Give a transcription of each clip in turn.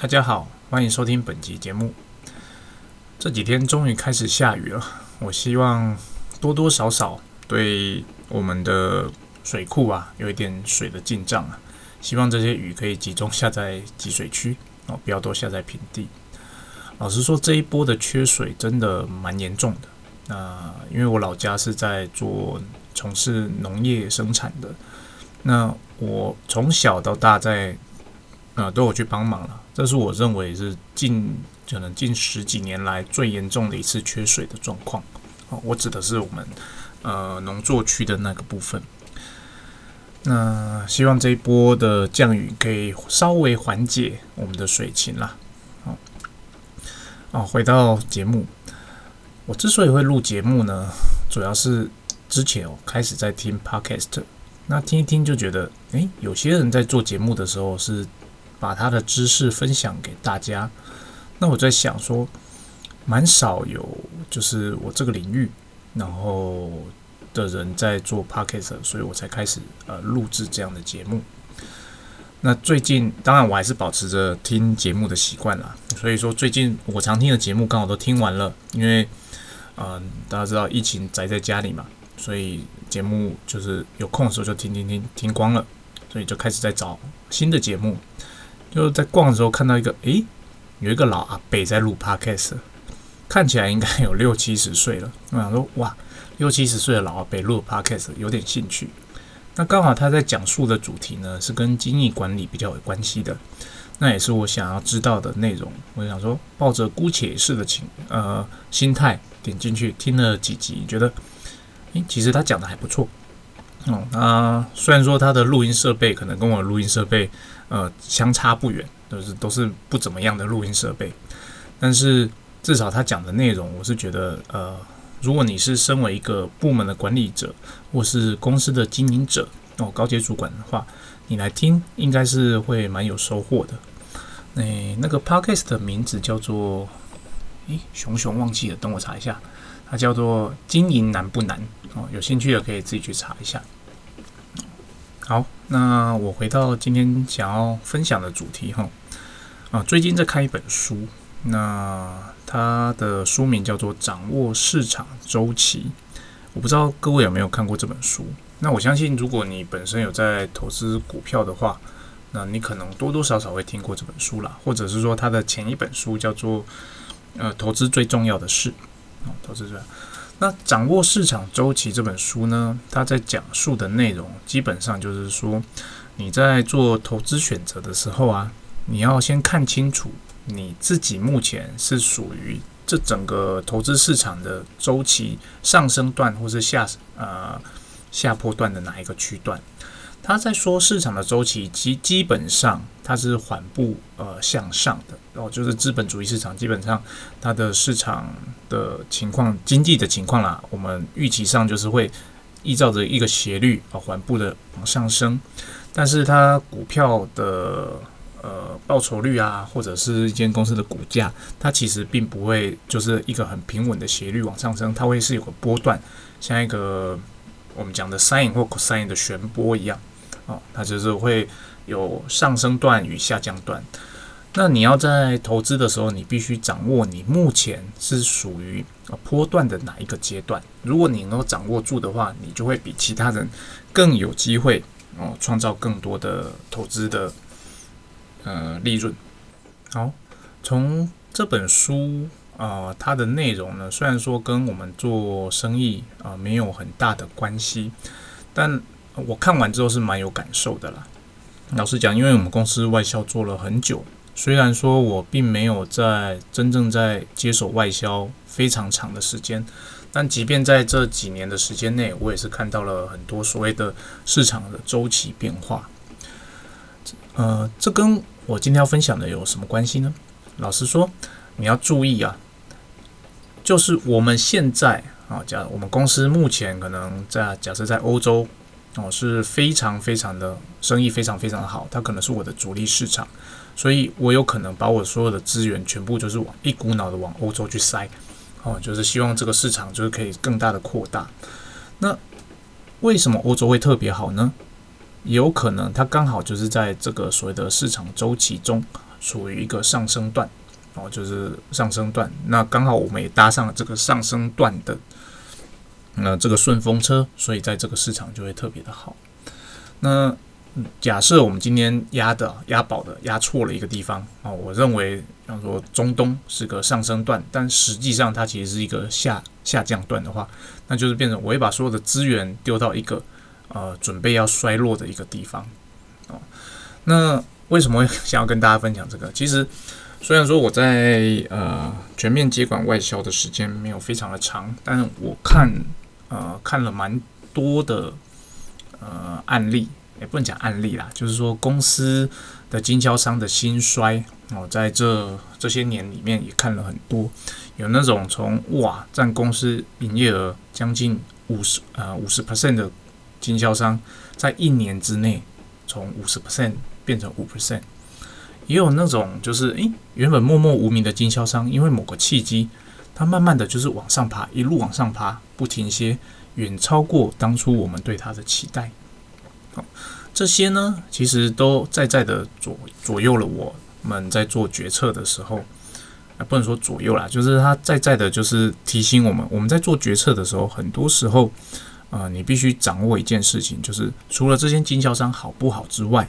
大家好，欢迎收听本集节目。这几天终于开始下雨了，我希望多多少少对我们的水库啊有一点水的进账啊。希望这些雨可以集中下在集水区哦，不要都下在平地。老实说，这一波的缺水真的蛮严重的。那因为我老家是在做从事农业生产的，那我从小到大在啊都有去帮忙了。这是我认为是近可能近十几年来最严重的一次缺水的状况。哦，我指的是我们呃农作区的那个部分。那希望这一波的降雨可以稍微缓解我们的水情啦。哦，哦，回到节目，我之所以会录节目呢，主要是之前我开始在听 podcast，那听一听就觉得，诶，有些人在做节目的时候是把他的知识分享给大家，那我在想说，蛮少有就是我这个领域，然后。的人在做 podcast，所以我才开始呃录制这样的节目。那最近当然我还是保持着听节目的习惯啦，所以说最近我常听的节目刚好都听完了，因为嗯大家知道疫情宅在家里嘛，所以节目就是有空的时候就听听听听光了，所以就开始在找新的节目。就是在逛的时候看到一个，诶，有一个老阿伯在录 podcast，看起来应该有六七十岁了，我想说哇。六七十岁的老阿伯录 podcast 有点兴趣，那刚好他在讲述的主题呢是跟精益管理比较有关系的，那也是我想要知道的内容。我想说，抱着姑且试的情呃心态点进去听了几集，觉得诶，其实他讲的还不错。哦，那虽然说他的录音设备可能跟我录音设备呃相差不远，都是都是不怎么样的录音设备，但是至少他讲的内容，我是觉得呃。如果你是身为一个部门的管理者，或是公司的经营者哦，高阶主管的话，你来听应该是会蛮有收获的。诶，那个 podcast 的名字叫做……诶，熊熊忘记了，等我查一下，它叫做“经营难不难”哦，有兴趣的可以自己去查一下。好，那我回到今天想要分享的主题哈啊，最近在看一本书。那它的书名叫做《掌握市场周期》，我不知道各位有没有看过这本书。那我相信，如果你本身有在投资股票的话，那你可能多多少少会听过这本书啦，或者是说它的前一本书叫做《呃投资最重要的事》啊，投资者。那《掌握市场周期》这本书呢，它在讲述的内容基本上就是说，你在做投资选择的时候啊，你要先看清楚。你自己目前是属于这整个投资市场的周期上升段，或是下呃下坡段的哪一个区段？他在说市场的周期基基本上它是缓步呃向上的，然后就是资本主义市场基本上它的市场的情况、经济的情况啦，我们预期上就是会依照着一个斜率啊缓步的往上升，但是它股票的。呃，报酬率啊，或者是一间公司的股价，它其实并不会就是一个很平稳的斜率往上升，它会是有个波段，像一个我们讲的 sin 或 cos 的旋波一样，哦，它就是会有上升段与下降段。那你要在投资的时候，你必须掌握你目前是属于波段的哪一个阶段。如果你能够掌握住的话，你就会比其他人更有机会哦，创造更多的投资的。呃，利润好。从这本书啊，它的内容呢，虽然说跟我们做生意啊没有很大的关系，但我看完之后是蛮有感受的啦。老实讲，因为我们公司外销做了很久，虽然说我并没有在真正在接手外销非常长的时间，但即便在这几年的时间内，我也是看到了很多所谓的市场的周期变化。呃，这跟我今天要分享的有什么关系呢？老实说，你要注意啊，就是我们现在啊，假我们公司目前可能在假设在欧洲哦，是非常非常的生意非常非常的好，它可能是我的主力市场，所以我有可能把我所有的资源全部就是往一股脑的往欧洲去塞，哦，就是希望这个市场就是可以更大的扩大。那为什么欧洲会特别好呢？有可能它刚好就是在这个所谓的市场周期中属于一个上升段哦，就是上升段。那刚好我们也搭上了这个上升段的那这个顺风车，所以在这个市场就会特别的好。那假设我们今天压的压宝的压错了一个地方啊，我认为，比方说中东是个上升段，但实际上它其实是一个下下降段的话，那就是变成我会把所有的资源丢到一个呃准备要衰落的一个地方哦。那为什么 想要跟大家分享这个？其实虽然说我在呃全面接管外销的时间没有非常的长，但是我看呃看了蛮多的呃案例。也不能讲案例啦，就是说公司的经销商的兴衰哦，在这这些年里面也看了很多，有那种从哇占公司营业额将近五十呃五十 percent 的经销商，在一年之内从五十 percent 变成五 percent，也有那种就是诶原本默默无名的经销商，因为某个契机，他慢慢的就是往上爬，一路往上爬，不停歇，远超过当初我们对他的期待。好这些呢，其实都在在的左左右了我们在做决策的时候，啊，不能说左右啦，就是他在在的，就是提醒我们，我们在做决策的时候，很多时候，啊，你必须掌握一件事情，就是除了这些经销商好不好之外，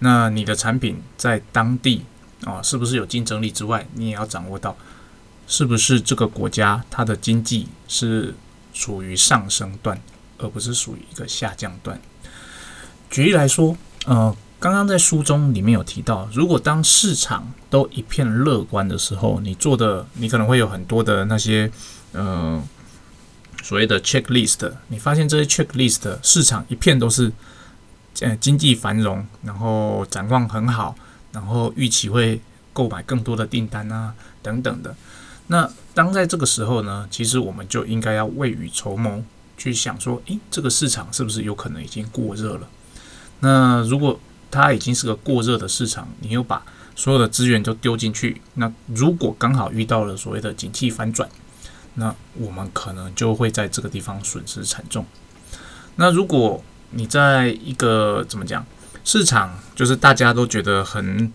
那你的产品在当地啊，是不是有竞争力之外，你也要掌握到，是不是这个国家它的经济是处于上升段，而不是属于一个下降段。举例来说，呃，刚刚在书中里面有提到，如果当市场都一片乐观的时候，你做的你可能会有很多的那些呃所谓的 checklist，你发现这些 checklist 市场一片都是呃经济繁荣，然后展望很好，然后预期会购买更多的订单啊等等的。那当在这个时候呢，其实我们就应该要未雨绸缪，去想说，诶，这个市场是不是有可能已经过热了？那如果它已经是个过热的市场，你又把所有的资源都丢进去，那如果刚好遇到了所谓的景气反转，那我们可能就会在这个地方损失惨重。那如果你在一个怎么讲，市场就是大家都觉得很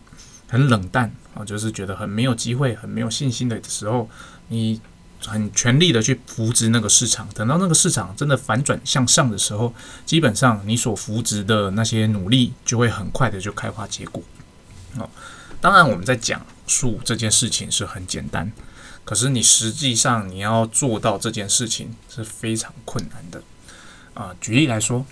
很冷淡啊，就是觉得很没有机会、很没有信心的时候，你。很全力的去扶植那个市场，等到那个市场真的反转向上的时候，基本上你所扶植的那些努力就会很快的就开花结果。哦，当然我们在讲述这件事情是很简单，可是你实际上你要做到这件事情是非常困难的。啊，举例来说，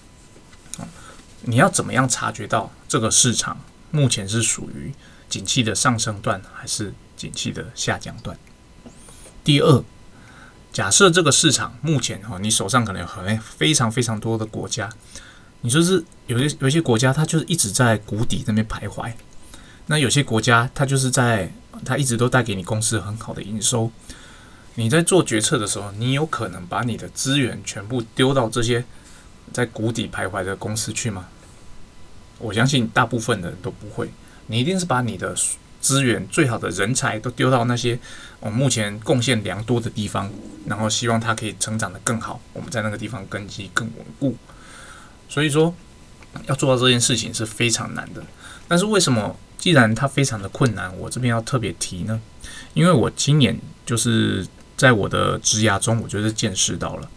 你要怎么样察觉到这个市场目前是属于景气的上升段还是景气的下降段？第二。假设这个市场目前哈，你手上可能有很非常非常多的国家，你说是有些有些国家它就是一直在谷底那边徘徊，那有些国家它就是在它一直都带给你公司很好的营收，你在做决策的时候，你有可能把你的资源全部丢到这些在谷底徘徊的公司去吗？我相信大部分的人都不会，你一定是把你的。资源最好的人才都丢到那些我目前贡献良多的地方，然后希望它可以成长得更好。我们在那个地方根基更稳固。所以说，要做到这件事情是非常难的。但是为什么既然它非常的困难，我这边要特别提呢？因为我今年就是在我的职涯中，我觉得见识到了，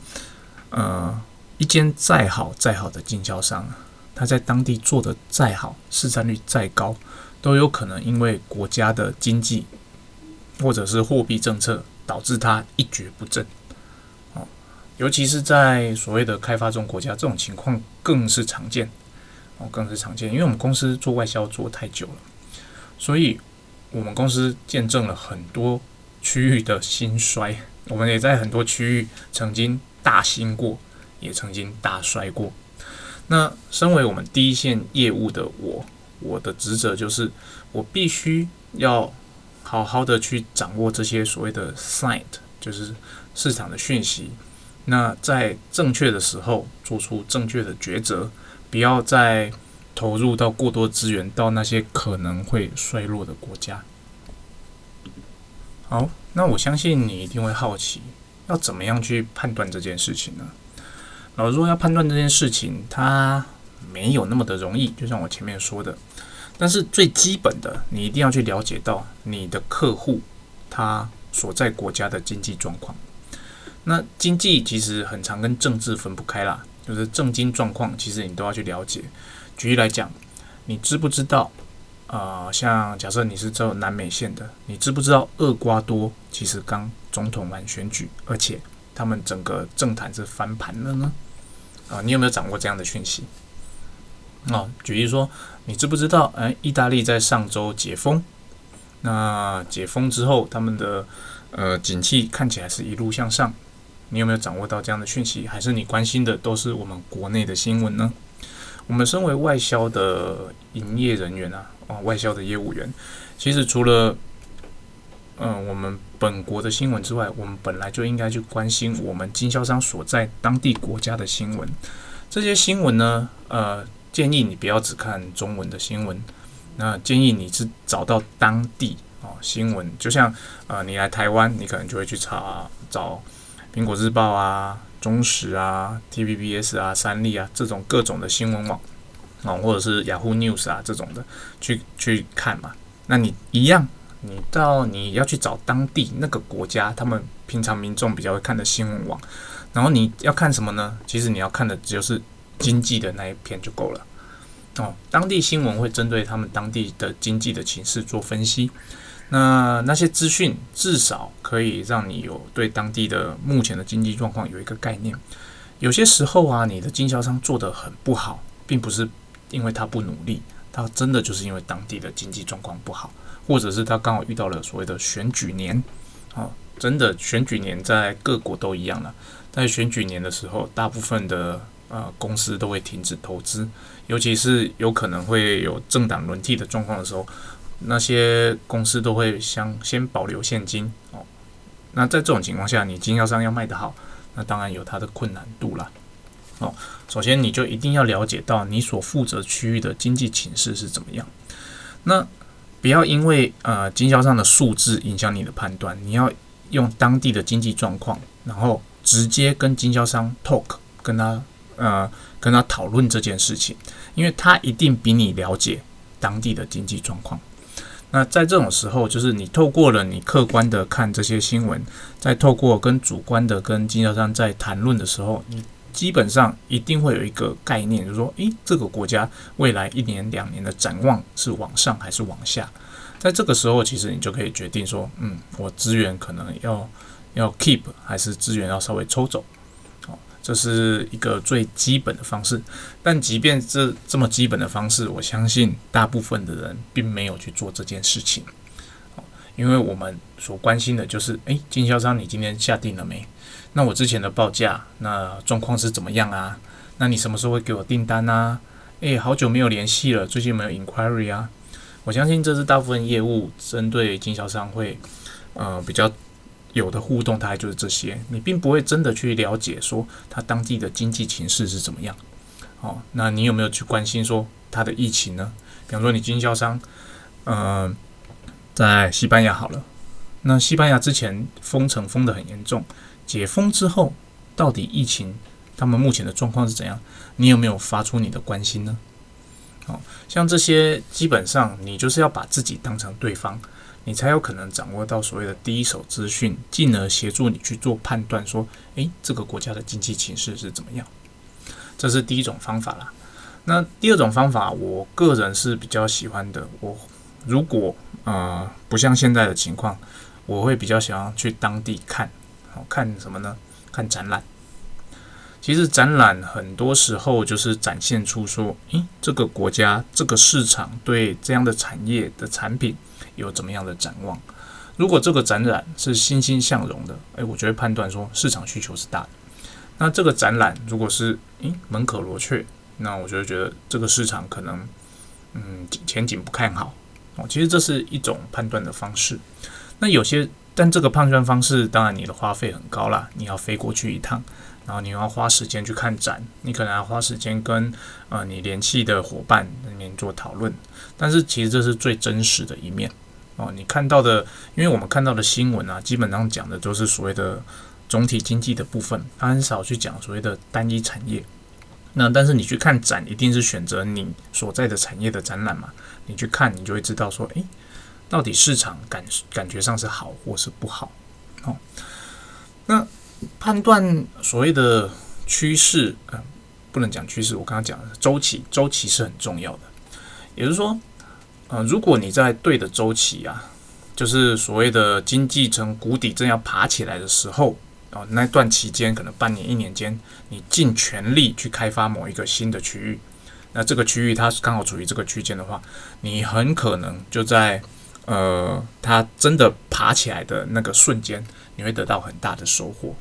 呃，一间再好再好的经销商，他在当地做的再好，市占率再高。都有可能因为国家的经济或者是货币政策导致他一蹶不振，哦，尤其是在所谓的开发中国家，这种情况更是常见，哦，更是常见。因为我们公司做外销做太久了，所以我们公司见证了很多区域的兴衰，我们也在很多区域曾经大兴过，也曾经大衰过。那身为我们第一线业务的我。我的职责就是，我必须要好好的去掌握这些所谓的 sign，就是市场的讯息。那在正确的时候做出正确的抉择，不要再投入到过多资源到那些可能会衰落的国家。好，那我相信你一定会好奇，要怎么样去判断这件事情呢？然后，如果要判断这件事情，它没有那么的容易，就像我前面说的。但是最基本的，你一定要去了解到你的客户他所在国家的经济状况。那经济其实很常跟政治分不开啦，就是政经状况，其实你都要去了解。举例来讲，你知不知道？啊，像假设你是做南美线的，你知不知道厄瓜多其实刚总统完选举，而且他们整个政坛是翻盘了呢？啊，你有没有掌握这样的讯息？哦，举例说，你知不知道？哎，意大利在上周解封，那解封之后，他们的呃景气看起来是一路向上。你有没有掌握到这样的讯息？还是你关心的都是我们国内的新闻呢？我们身为外销的营业人员啊，啊，外销的业务员，其实除了嗯我们本国的新闻之外，我们本来就应该去关心我们经销商所在当地国家的新闻。这些新闻呢，呃，建议你不要只看中文的新闻，那建议你是找到当地啊新闻，就像呃你来台湾，你可能就会去查找。苹果日报啊、中时啊、TVBS 啊、三立啊这种各种的新闻网啊，或者是雅虎 News 啊这种的，去去看嘛。那你一样，你到你要去找当地那个国家，他们平常民众比较会看的新闻网，然后你要看什么呢？其实你要看的只有是经济的那一篇就够了。哦，当地新闻会针对他们当地的经济的情势做分析。那那些资讯至少可以让你有对当地的目前的经济状况有一个概念。有些时候啊，你的经销商做得很不好，并不是因为他不努力，他真的就是因为当地的经济状况不好，或者是他刚好遇到了所谓的选举年。哦，真的选举年在各国都一样了。在选举年的时候，大部分的呃公司都会停止投资，尤其是有可能会有政党轮替的状况的时候。那些公司都会先先保留现金哦。那在这种情况下，你经销商要卖得好，那当然有它的困难度了哦。首先，你就一定要了解到你所负责区域的经济情势是怎么样。那不要因为呃经销商的数字影响你的判断，你要用当地的经济状况，然后直接跟经销商 talk，跟他呃跟他讨论这件事情，因为他一定比你了解当地的经济状况。那在这种时候，就是你透过了你客观的看这些新闻，再透过跟主观的跟经销商在谈论的时候，你基本上一定会有一个概念，就是说，诶，这个国家未来一年两年的展望是往上还是往下？在这个时候，其实你就可以决定说，嗯，我资源可能要要 keep，还是资源要稍微抽走。哦这是一个最基本的方式，但即便这这么基本的方式，我相信大部分的人并没有去做这件事情，因为我们所关心的就是，诶，经销商你今天下定了没？那我之前的报价，那状况是怎么样啊？那你什么时候会给我订单啊？诶，好久没有联系了，最近有没有 inquiry 啊？我相信这是大部分业务针对经销商会，呃，比较。有的互动大概就是这些，你并不会真的去了解说他当地的经济情势是怎么样。哦，那你有没有去关心说他的疫情呢？比方说你经销商，呃，在西班牙好了，那西班牙之前封城封得很严重，解封之后到底疫情他们目前的状况是怎样？你有没有发出你的关心呢？哦，像这些基本上你就是要把自己当成对方。你才有可能掌握到所谓的第一手资讯，进而协助你去做判断，说，诶，这个国家的经济形势是怎么样？这是第一种方法啦。那第二种方法，我个人是比较喜欢的。我如果呃不像现在的情况，我会比较想要去当地看，好看什么呢？看展览。其实展览很多时候就是展现出说，诶，这个国家这个市场对这样的产业的产品。有怎么样的展望？如果这个展览是欣欣向荣的，诶，我就会判断说市场需求是大的。那这个展览如果是诶门可罗雀，那我就会觉得这个市场可能嗯前景不看好哦。其实这是一种判断的方式。那有些但这个判断方式当然你的花费很高啦，你要飞过去一趟，然后你要花时间去看展，你可能要花时间跟呃你联系的伙伴那边做讨论。但是其实这是最真实的一面。哦，你看到的，因为我们看到的新闻啊，基本上讲的都是所谓的总体经济的部分，它很少去讲所谓的单一产业。那但是你去看展，一定是选择你所在的产业的展览嘛？你去看，你就会知道说，诶，到底市场感感觉上是好或是不好。哦，那判断所谓的趋势，嗯，不能讲趋势，我刚刚讲的周期，周期是很重要的。也就是说，呃，如果你在对的周期啊，就是所谓的经济从谷底正要爬起来的时候。哦，那段期间可能半年、一年间，你尽全力去开发某一个新的区域，那这个区域它是刚好处于这个区间的话，你很可能就在呃，它真的爬起来的那个瞬间，你会得到很大的收获。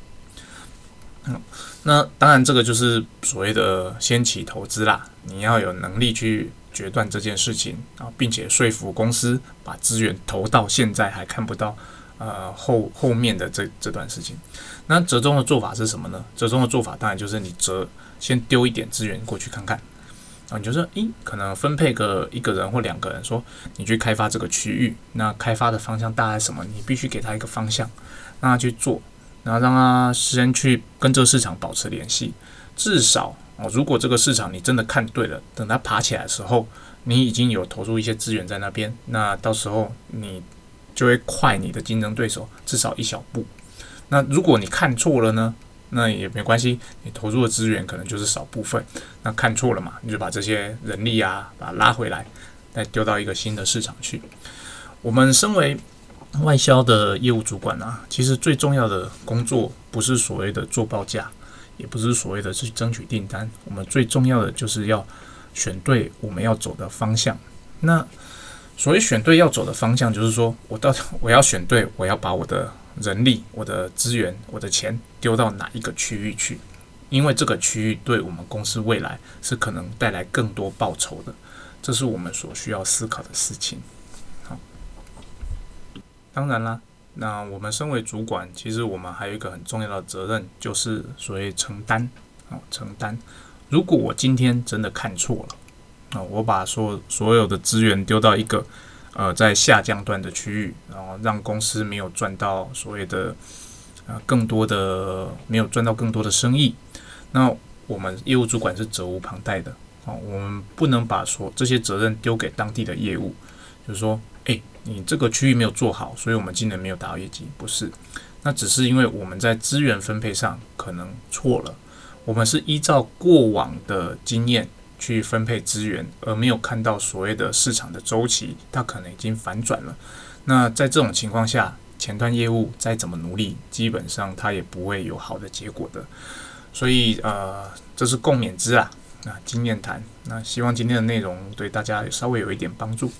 嗯，那当然这个就是所谓的先期投资啦，你要有能力去决断这件事情啊，并且说服公司把资源投到现在还看不到。呃，后后面的这这段事情，那折中的做法是什么呢？折中的做法当然就是你折先丢一点资源过去看看，啊，你就说，诶，可能分配个一个人或两个人，说你去开发这个区域，那开发的方向大概什么？你必须给他一个方向，让他去做，然后让他先去跟这个市场保持联系，至少哦，如果这个市场你真的看对了，等它爬起来的时候，你已经有投入一些资源在那边，那到时候你。就会快你的竞争对手至少一小步。那如果你看错了呢？那也没关系，你投入的资源可能就是少部分。那看错了嘛，你就把这些人力啊，把它拉回来，再丢到一个新的市场去。我们身为外销的业务主管啊，其实最重要的工作不是所谓的做报价，也不是所谓的去争取订单。我们最重要的就是要选对我们要走的方向。那所以选对要走的方向，就是说我到我要选对，我要把我的人力、我的资源、我的钱丢到哪一个区域去？因为这个区域对我们公司未来是可能带来更多报酬的，这是我们所需要思考的事情。好，当然啦，那我们身为主管，其实我们还有一个很重要的责任，就是所谓承担。好，承担。如果我今天真的看错了。啊，我把所所有的资源丢到一个呃在下降段的区域，然后让公司没有赚到所谓的呃更多的没有赚到更多的生意。那我们业务主管是责无旁贷的啊，我们不能把所这些责任丢给当地的业务，就是说，诶，你这个区域没有做好，所以我们今年没有达到业绩，不是，那只是因为我们在资源分配上可能错了，我们是依照过往的经验。去分配资源，而没有看到所谓的市场的周期，它可能已经反转了。那在这种情况下，前端业务再怎么努力，基本上它也不会有好的结果的。所以，呃，这是共勉之啊，那经验谈。那希望今天的内容对大家稍微有一点帮助。